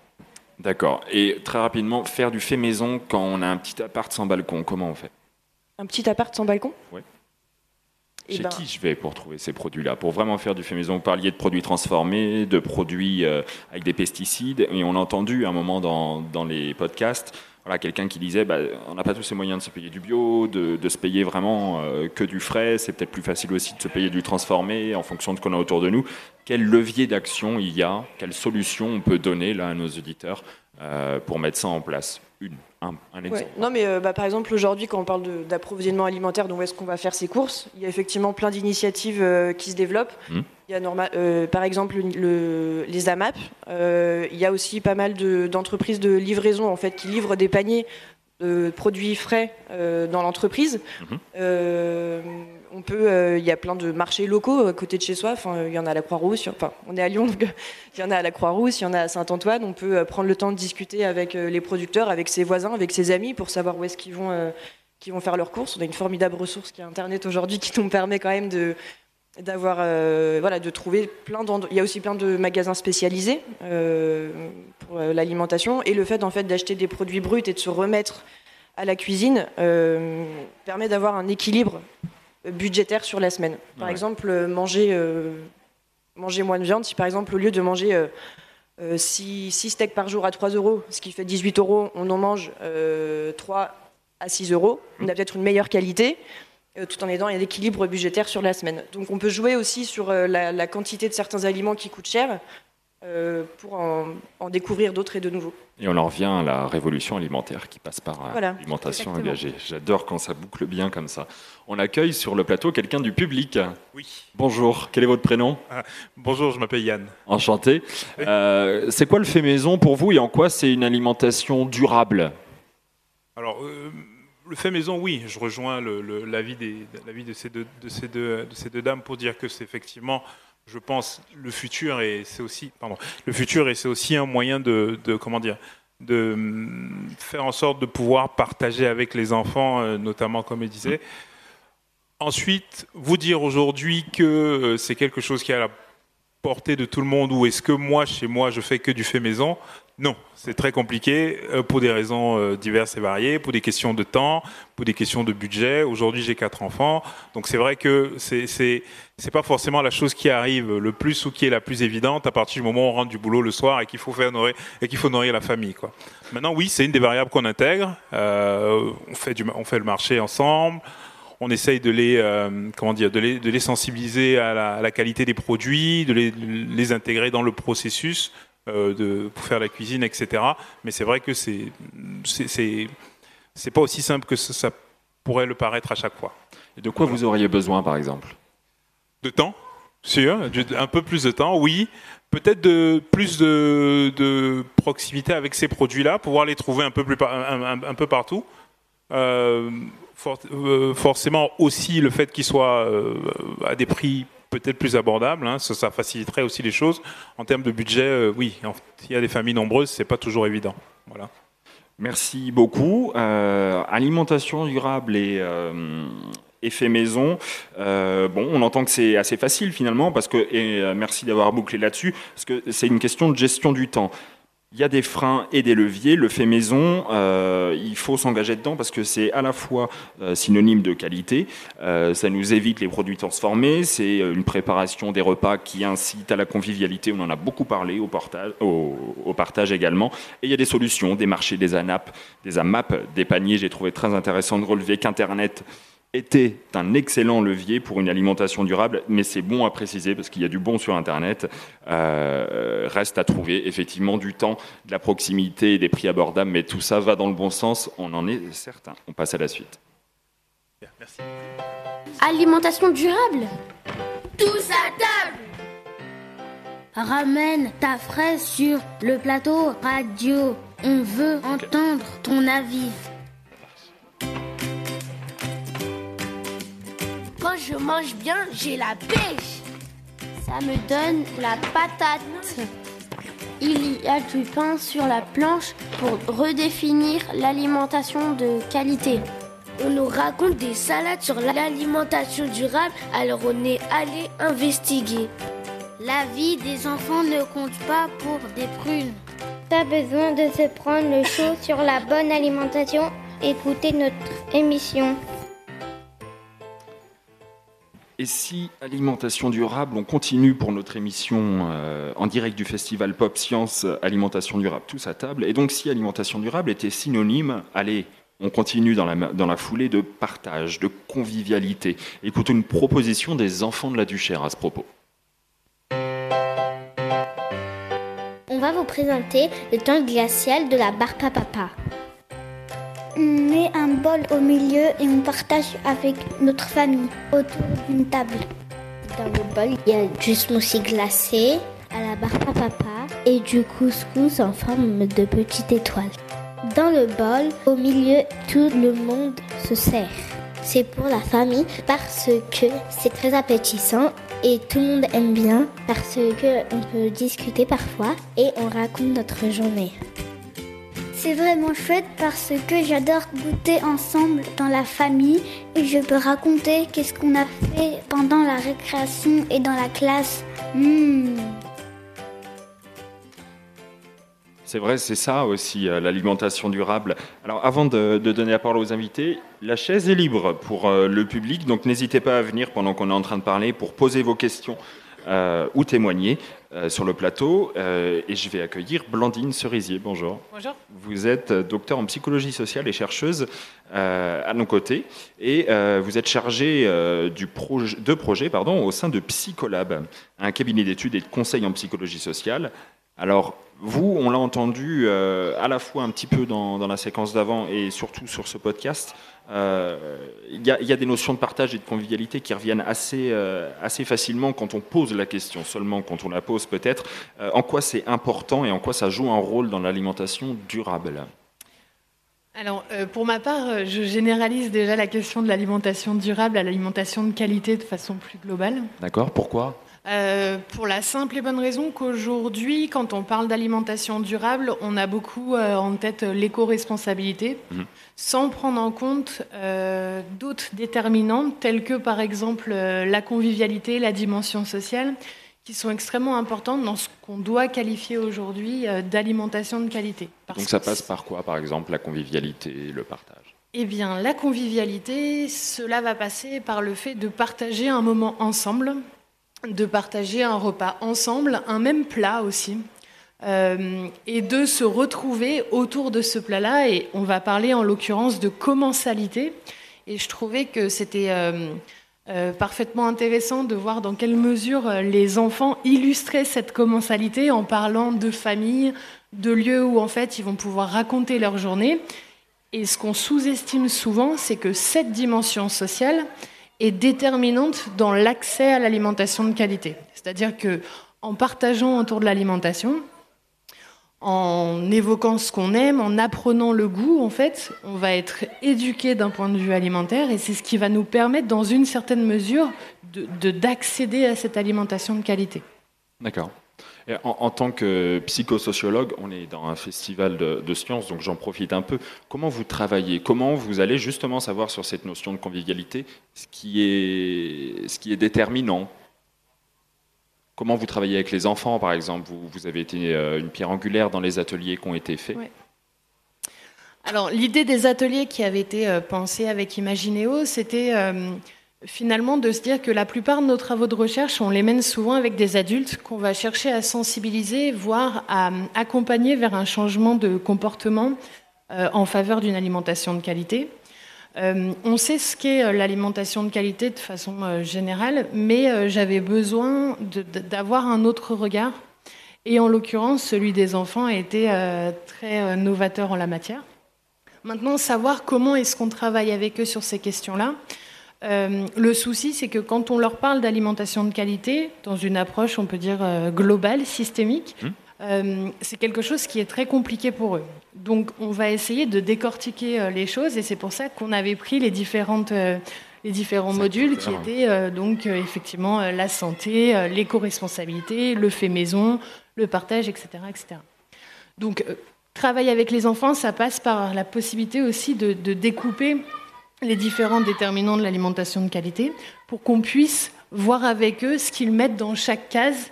Speaker 1: D'accord. Et très rapidement, faire du fait maison quand on a un petit appart sans balcon, comment on fait?
Speaker 15: Un petit appart sans balcon?
Speaker 1: Ouais.
Speaker 15: Eh
Speaker 1: Chez
Speaker 15: ben-
Speaker 1: qui je vais pour trouver ces produits-là? Pour vraiment faire du fait maison, vous parliez de produits transformés, de produits euh, avec des pesticides, et on a entendu à un moment dans, dans les podcasts, voilà, quelqu'un qui disait, bah, on n'a pas tous les moyens de se payer du bio, de, se payer vraiment euh, que du frais, c'est peut-être plus facile aussi de se payer du transformé en fonction de ce qu'on a autour de nous. Quel levier d'action il y a? Quelle solution on peut donner là à nos auditeurs euh, pour mettre ça en place? Une, un, un exemple.
Speaker 15: Ouais. Non, mais euh, bah, par exemple, aujourd'hui, quand on parle d'approvisionnement alimentaire, donc où est-ce qu'on va faire ses courses, il y a effectivement plein d'initiatives euh, qui se développent.
Speaker 1: Mhm.
Speaker 15: Il y a euh, par exemple le- les AMAP. Il y a aussi pas mal de- d'entreprises de, livraison en fait, qui livrent des paniers de produits frais dans l'entreprise.
Speaker 1: Mhm.
Speaker 15: Euh, on peut, euh, il y a plein de marchés locaux à côté de chez soi. Enfin, il y en a à la Croix-Rousse. Enfin, on est à Lyon, il y en a à la Croix-Rousse, il y en a à Saint-Antoine. On peut euh, prendre le temps de discuter avec euh, les producteurs, avec ses voisins, avec ses amis pour savoir où est-ce qu'ils vont, euh, vont faire leurs courses. On a une formidable ressource qui est Internet aujourd'hui qui nous permet quand même de d'avoir euh, voilà de trouver plein il y a aussi plein de magasins spécialisés euh, pour euh, l'alimentation et le fait en fait d'acheter des produits bruts et de se remettre à la cuisine euh, permet d'avoir un équilibre budgétaire sur la semaine par
Speaker 1: Ouais.
Speaker 15: exemple euh, manger euh, manger moins de viande si par exemple au lieu de manger 6 steaks par jour à 3 euros ce qui fait 18 euros on en mange 3 à 6 euros on a peut-être une meilleure qualité euh, tout en aidant à l'équilibre budgétaire sur la semaine. Donc on peut jouer aussi sur euh, la, la quantité de certains aliments qui coûtent cher euh, pour en, en découvrir d'autres et de nouveaux.
Speaker 1: Et on en revient à la révolution alimentaire qui passe par euh,
Speaker 15: Voilà,
Speaker 1: l'alimentation engagée. J'adore quand ça boucle bien comme ça. On accueille sur le plateau quelqu'un du public.
Speaker 16: Oui.
Speaker 1: Bonjour, quel est votre prénom?
Speaker 16: Ah, bonjour, je m'appelle Yann.
Speaker 1: Enchanté. Euh, c'est quoi le fait maison pour vous et en quoi c'est une alimentation durable?
Speaker 16: Alors, euh, le fait maison, oui, je rejoins l'avis de, de ces deux dames pour dire que c'est effectivement, je pense, le futur et c'est aussi, pardon, le futur et c'est aussi un moyen de, de- comment dire, de hum, faire en sorte de pouvoir partager avec les enfants, euh, notamment comme elle disait. Ensuite, vous dire aujourd'hui que euh, c'est quelque chose qui à la portée de tout le monde ou est-ce que moi, chez moi, je fais que du fait maison? Non, c'est très compliqué euh, pour des raisons euh, diverses et variées, pour des questions de temps, pour des questions de budget. Aujourd'hui, j'ai quatre enfants, donc c'est vrai que c'est c'est pas forcément la chose qui arrive le plus ou qui est la plus évidente à partir du moment où on rentre du boulot le soir et qu'il faut nourrir faut nourrir la famille. Maintenant, oui, c'est une des variables qu'on intègre. Euh, on fait du on fait le marché ensemble on essaye de les, euh, comment dire, de les, de les sensibiliser à la, à la qualité des produits, de les, les intégrer dans le processus euh, de, pour faire la cuisine, etc. Mais c'est vrai que c'est, c'est, pas aussi simple que ça, ça pourrait le paraître à chaque fois.
Speaker 1: Et de quoi vous auriez besoin, par exemple?
Speaker 16: De temps Sûr, un peu plus de temps, oui. Peut-être de plus de, proximité avec ces produits-là, pouvoir les trouver un peu, plus, un, peu partout. Euh, euh, forcément aussi le fait qu'ils soient euh, à des prix peut-être plus abordables, hein, ça, faciliterait aussi les choses. En termes de budget, oui, s'il y a des familles nombreuses, c'est pas toujours évident. Voilà.
Speaker 1: Merci beaucoup. alimentation durable et effet maison. Euh, bon, on entend que c'est assez facile finalement, parce que, et euh, merci d'avoir bouclé là-dessus, parce que c'est une question de gestion du temps. Il y a des freins et des leviers. Le fait maison, euh, il faut s'engager dedans parce que c'est à la fois synonyme de qualité, ça nous évite les produits transformés, c'est une préparation des repas qui incite à la convivialité, on en a beaucoup parlé, au, partage, au, partage également. Et il y a des solutions, des marchés, des ANAP, des AMAP, des paniers. J'ai trouvé très intéressant de relever qu'Internet était un excellent levier pour une alimentation durable, mais c'est bon à préciser parce qu'il y a du bon sur Internet. Euh, reste à trouver effectivement du temps, de la proximité, des prix abordables, mais tout ça va dans le bon sens, on en est certain. On passe à la suite.
Speaker 3: Merci. Alimentation durable Tous à table Ramène ta fraise sur le plateau radio. On veut entendre ton avis. Je mange bien, j'ai la pêche. Ça me donne la patate. Il y a du pain sur la planche pour redéfinir l'alimentation de qualité. On nous raconte des salades sur l'alimentation durable, alors on est allé investiguer. La vie des enfants ne compte pas pour des prunes. Pas besoin de se prendre le chaud sur la bonne alimentation. Écoutez notre émission.
Speaker 1: Et si alimentation durable, on continue pour notre émission euh, en direct du festival Pop Science Alimentation durable, tous à table. Et donc si alimentation durable était synonyme, allez, on continue dans la, dans la foulée de partage, de convivialité. Écoute une proposition des enfants de la Duchère à ce propos.
Speaker 2: On va vous présenter le temps glacial de la barca papa. On met un bol au milieu et on partage avec notre famille autour d'une table. Dans le bol, il y a du smoothie glacé à la barre papa et du couscous en forme de petite étoile. Dans le bol, au milieu, tout le monde se sert. C'est pour la famille parce que c'est très appétissant et tout le monde aime bien parce que on peut discuter parfois et on raconte notre journée. C'est vraiment chouette parce que j'adore goûter ensemble dans la famille et je peux raconter qu'est-ce qu'on a fait pendant la récréation et dans la classe. Hmm.
Speaker 1: C'est vrai, c'est ça aussi, euh, l'alimentation durable. Alors avant de, donner la parole aux invités, la chaise est libre pour euh, le public, donc n'hésitez pas à venir pendant qu'on est en train de parler pour poser vos questions euh, ou témoigner. Euh, sur le plateau euh, et je vais accueillir Blandine Cerisier. Bonjour.
Speaker 17: Bonjour.
Speaker 1: Vous êtes docteur en psychologie sociale et chercheuse euh, à nos côtés et vous êtes chargée du projet, de projet pardon, au sein de Psycholab, un cabinet d'études et de conseils en psychologie sociale. Alors, vous, on l'a entendu à la fois un petit peu dans, dans la séquence d'avant et surtout sur ce podcast, il euh, y, a des notions de partage et de convivialité qui reviennent assez, euh, assez facilement quand on pose la question, seulement quand on la pose peut-être. Euh, en quoi c'est important et en quoi ça joue un rôle dans l'alimentation durable?
Speaker 17: Alors, pour ma part, je généralise déjà la question de l'alimentation durable à l'alimentation de qualité de façon plus globale.
Speaker 1: D'accord, pourquoi?
Speaker 17: Euh, pour la simple et bonne raison qu'aujourd'hui, quand on parle d'alimentation durable, on a beaucoup euh, en tête l'éco-responsabilité, mhm. sans prendre en compte euh, d'autres déterminantes, telles que par exemple la convivialité, la dimension sociale, qui sont extrêmement importantes dans ce qu'on doit qualifier aujourd'hui d'alimentation de qualité.
Speaker 1: Donc ça passe par quoi, par exemple, la convivialité, le partage?
Speaker 17: Eh bien, la convivialité, cela va passer par le fait de partager un moment ensemble, de partager un repas ensemble, un même plat aussi, euh, et de se retrouver autour de ce plat-là. Et on va parler en l'occurrence de commensalité. Et je trouvais que c'était euh, euh, parfaitement intéressant de voir dans quelle mesure les enfants illustraient cette commensalité en parlant de famille, de lieux où en fait ils vont pouvoir raconter leur journée. Et ce qu'on sous-estime souvent, c'est que cette dimension sociale, est déterminante dans l'accès à l'alimentation de qualité. C'est-à-dire que en partageant autour de l'alimentation, en évoquant ce qu'on aime, en apprenant le goût, en fait, on va être éduqué d'un point de vue alimentaire et c'est ce qui va nous permettre, dans une certaine mesure, d'accéder de, à cette alimentation de qualité.
Speaker 1: D'accord. En, tant que psychosociologue, on est dans un festival de, sciences, donc j'en profite un peu. Comment vous travaillez? Comment vous allez justement savoir sur cette notion de convivialité ce qui est, ce qui est déterminant? Comment vous travaillez avec les enfants, par exemple? Vous, avez été euh, une pierre angulaire dans les ateliers qui ont été faits.
Speaker 17: Alors, l'idée des ateliers qui avaient été euh, pensés avec Imagineo, c'était euh, finalement de se dire que la plupart de nos travaux de recherche, on les mène souvent avec des adultes qu'on va chercher à sensibiliser, voire à accompagner vers un changement de comportement en faveur d'une alimentation de qualité. Euh, on sait ce qu'est euh, l'alimentation de qualité de façon euh, générale, mais euh, j'avais besoin d'avoir un autre regard. Et en l'occurrence, celui des enfants a été euh, très euh, novateur en la matière. Maintenant, savoir comment est-ce qu'on travaille avec eux sur ces questions-là. Le souci, c'est que quand on leur parle d'alimentation de qualité, dans une approche, on peut dire globale, systémique, mmh. Euh, c'est quelque chose qui est très compliqué pour eux. Donc on va essayer de décortiquer euh, les choses et c'est pour ça qu'on avait pris les, différentes, euh, les différents modules qui étaient donc effectivement la santé, l'éco-responsabilité, le fait maison, le partage, etc. etc. Donc travailler avec les enfants, ça passe par la possibilité aussi de, de découper les différents déterminants de l'alimentation de qualité pour qu'on puisse voir avec eux ce qu'ils mettent dans chaque case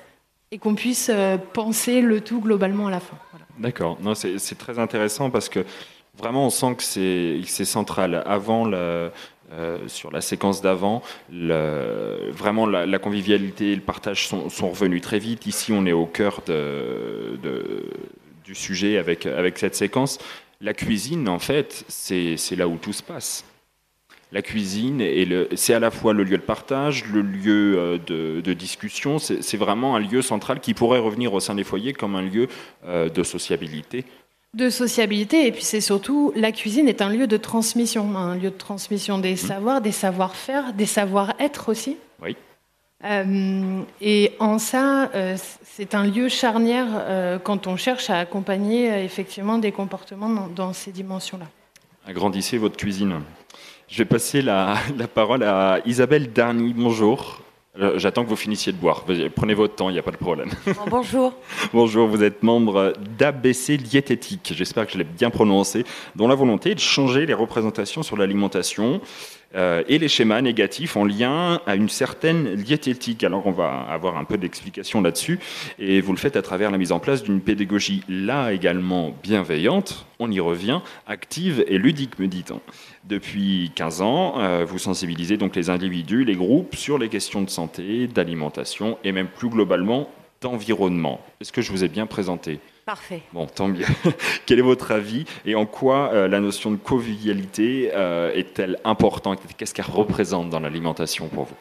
Speaker 17: et qu'on puisse euh, penser le tout globalement à la fin.
Speaker 1: D'accord, c'est très intéressant parce que vraiment on sent que c'est central. Avant, le, euh, sur la séquence d'avant, vraiment la, la, convivialité et le partage sont, revenus très vite. Ici, on est au cœur du sujet avec, avec cette séquence. La cuisine, en fait, c'est là où tout se passe la cuisine, c'est à la fois le lieu de partage, le lieu euh, de, de discussion, c'est vraiment un lieu central qui pourrait revenir au sein des foyers comme un lieu euh, de sociabilité.
Speaker 17: De sociabilité, et puis c'est surtout, la cuisine est un lieu de transmission, un lieu de transmission des mmh. savoirs, des savoir-faire, des savoir-être aussi.
Speaker 1: Oui.
Speaker 17: Euh, et en ça, euh, c'est un lieu charnière euh, quand on cherche à accompagner effectivement des comportements dans, dans ces dimensions-là.
Speaker 1: Agrandissez votre cuisine. Je vais passer la, la parole à Isabelle Darny. Bonjour. J'attends que vous finissiez de boire. Prenez votre temps, il n'y a pas de problème.
Speaker 18: bonjour.
Speaker 1: bonjour, vous êtes membre d'ABC Diététique, j'espère que je l'ai bien prononcé, dont la volonté est de changer les représentations sur l'alimentation euh, et les schémas négatifs en lien à une certaine diététique. Alors on va avoir un peu d'explication là-dessus et vous le faites à travers la mise en place d'une pédagogie là également bienveillante, on y revient, active et ludique me dit-on. Depuis 15 ans, euh, vous sensibilisez donc les individus, les groupes sur les questions de santé, d'alimentation et même plus globalement d'environnement. Est-ce que je vous ai bien présenté?
Speaker 18: Parfait.
Speaker 1: Bon, tant mieux. Quel est votre avis et en quoi euh, la notion de convivialité euh, est-elle importante Qu'est-ce qu'elle représente dans l'alimentation pour vous?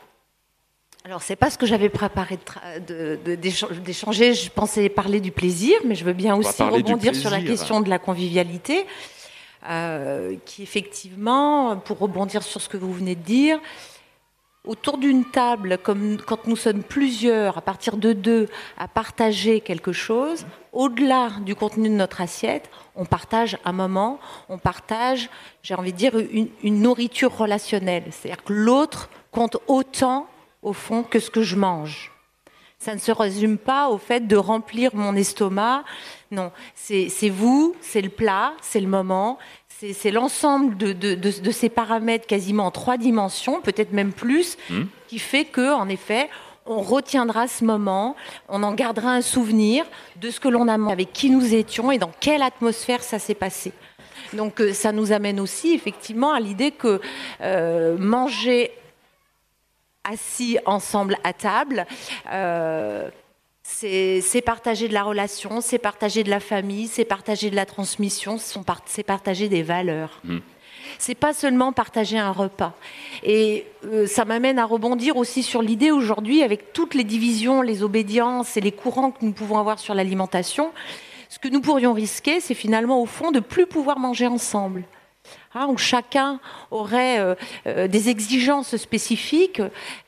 Speaker 18: Alors, c'est pas ce que j'avais préparé d'échanger. Je pensais parler du plaisir, mais je veux bien aussi rebondir sur la question de la convivialité, euh, qui effectivement, pour rebondir sur ce que vous venez de dire, autour d'une table, comme quand nous sommes plusieurs, à partir de deux, à partager quelque chose, au-delà du contenu de notre assiette, on partage un moment, on partage, j'ai envie de dire, une, une nourriture relationnelle. C'est-à-dire que l'autre compte autant, au fond, que ce que je mange. Ça ne se résume pas au fait de remplir mon estomac. Non, c'est vous, c'est le plat, c'est le moment, c'est l'ensemble de, de, de, de, ces paramètres quasiment en trois dimensions, peut-être même plus, mmh. qui fait que, en effet, on retiendra ce moment, on en gardera un souvenir de ce que l'on a mangé, avec qui nous étions et dans quelle atmosphère ça s'est passé. Donc euh, ça nous amène aussi effectivement à l'idée que euh, manger assis ensemble à table, euh, c'est partager de la relation, c'est partager de la famille, c'est partager de la transmission, c'est partager des valeurs. Mmh. C'est pas seulement partager un repas. Et euh, ça m'amène à rebondir aussi sur l'idée aujourd'hui, avec toutes les divisions, les obédiences et les courants que nous pouvons avoir sur l'alimentation, ce que nous pourrions risquer, c'est finalement au fond de plus pouvoir manger ensemble. Hein, où chacun aurait euh, euh, des exigences spécifiques,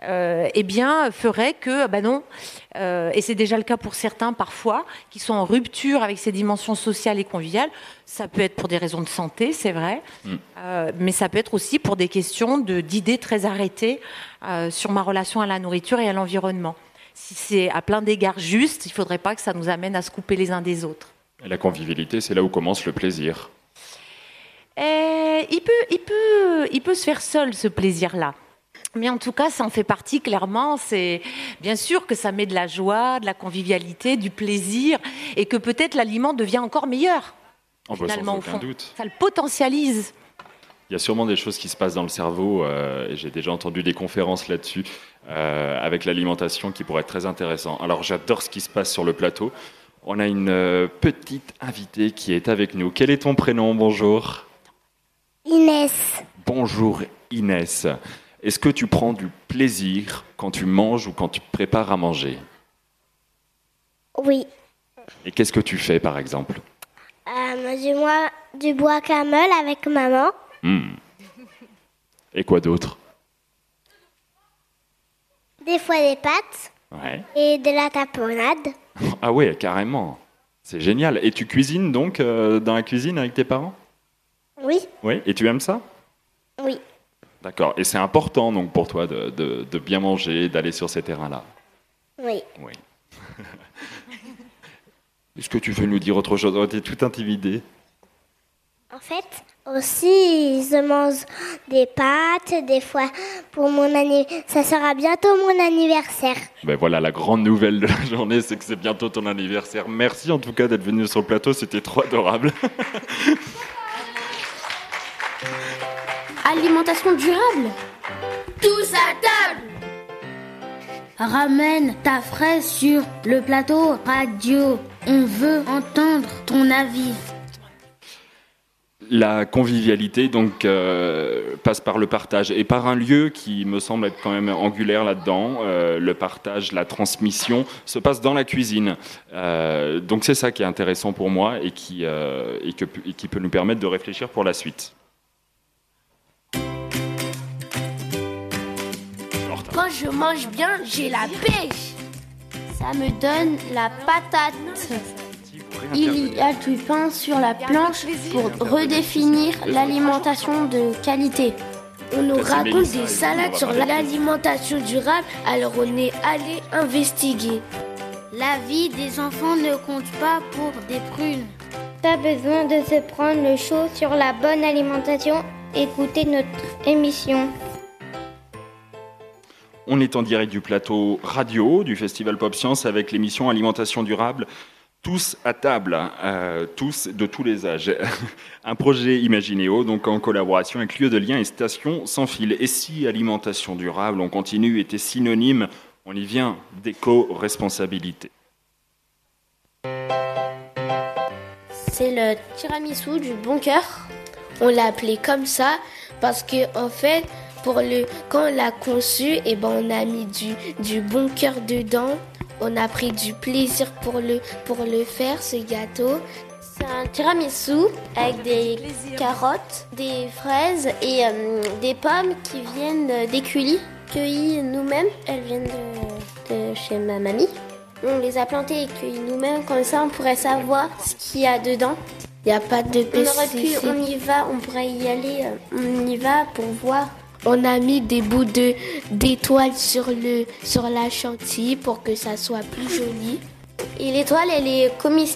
Speaker 18: euh, eh bien, ferait que, ben non, et c'est déjà le cas pour certains parfois, qui sont en rupture avec ces dimensions sociales et conviviales. Ça peut être pour des raisons de santé, c'est vrai, mm. mais ça peut être aussi pour des questions d'idées très arrêtées sur ma relation à la nourriture et à l'environnement. Si c'est à plein d'égards juste, il ne faudrait pas que ça nous amène à se couper les uns des autres.
Speaker 1: Et la convivialité, c'est là où commence le plaisir.
Speaker 18: Euh, il, peut, il, peut, il peut se faire seul, ce plaisir-là. Mais en tout cas, ça en fait partie clairement. C'est bien sûr que ça met de la joie, de la convivialité, du plaisir, et que peut-être l'aliment devient encore meilleur.
Speaker 1: Oh bah, finalement, au fond. Doute.
Speaker 18: Ça le potentialise.
Speaker 1: Il y a sûrement des choses qui se passent dans le cerveau, euh, et j'ai déjà entendu des conférences là-dessus, euh, avec l'alimentation, qui pourraient être très intéressant. Alors j'adore ce qui se passe sur le plateau. On a une petite invitée qui est avec nous. Quel est ton prénom? Bonjour.
Speaker 19: Inès.
Speaker 1: Bonjour Inès. Est-ce que tu prends du plaisir quand tu manges ou quand tu prépares à manger?
Speaker 19: Oui.
Speaker 1: Et qu'est-ce que tu fais par exemple?
Speaker 19: Euh, du bois camel avec maman.
Speaker 1: Hmm. Et quoi d'autre?
Speaker 19: Des fois des pâtes.
Speaker 1: Ouais.
Speaker 19: Et de la tapenade.
Speaker 1: Ah ouais, carrément. C'est génial. Et tu cuisines donc euh, dans la cuisine avec tes parents?
Speaker 19: Oui.
Speaker 1: Oui, et tu aimes ça?
Speaker 19: Oui.
Speaker 1: D'accord. Et c'est important donc pour toi de, de, bien manger, d'aller sur ces terrains-là?
Speaker 19: Oui.
Speaker 1: Oui. Est-ce que tu veux nous dire autre chose? Tu es tout intimidée.
Speaker 19: En fait, aussi, je mange des pâtes, des fois pour mon anniversaire. Ça sera bientôt mon anniversaire.
Speaker 1: Ben voilà, la grande nouvelle de la journée, c'est que c'est bientôt ton anniversaire. Merci en tout cas d'être venu sur le plateau, c'était trop adorable.
Speaker 3: Alimentation durable.
Speaker 20: Tous à table.
Speaker 3: Ramène ta fraise sur le plateau radio. On veut entendre ton avis.
Speaker 1: La convivialité donc euh, passe par le partage et par un lieu qui me semble être quand même angulaire là-dedans. Euh, le partage, la transmission se passe dans la cuisine. Euh, donc c'est ça qui est intéressant pour moi et qui, et qui peut nous permettre de réfléchir pour la suite.
Speaker 20: Quand je mange bien, j'ai la pêche.
Speaker 3: Ça me donne la patate. Il y a du pain sur la planche pour redéfinir l'alimentation de qualité.
Speaker 20: On nous raconte des salades sur l'alimentation durable, alors on est allé investiguer.
Speaker 3: La vie des enfants ne compte pas pour des prunes.
Speaker 2: Pas besoin de se prendre le chaud sur la bonne alimentation. Écoutez notre émission.
Speaker 1: On est en direct du plateau radio du Festival Pop Science avec l'émission Alimentation durable. Tous à table, euh, tous de tous les âges. Un projet Imaginéo, donc en collaboration avec Lieu de Lien et Station Sans Fil. Et si alimentation durable, on continue, était synonyme, on y vient d'éco-responsabilité.
Speaker 3: C'est le tiramisu du bon cœur. On l'a appelé comme ça parce que en fait, pour le, quand on l'a conçu, et eh ben on a mis du, du bon cœur dedans. On a pris du plaisir pour le, pour le faire, ce gâteau. C'est un tiramisu avec des carottes, des fraises et euh, des pommes qui viennent d'éculis, cueillies nous-mêmes. Elles viennent de, chez ma mamie. On les a plantées et cueillies nous-mêmes, comme ça on pourrait savoir ce qu'il y a dedans. Il n'y a pas de pesticides. On, on y va, on pourrait y aller, euh, on y va pour voir on a mis des bouts de d'étoiles sur le sur la chantilly pour que ça soit plus joli. Et l'étoile, elle est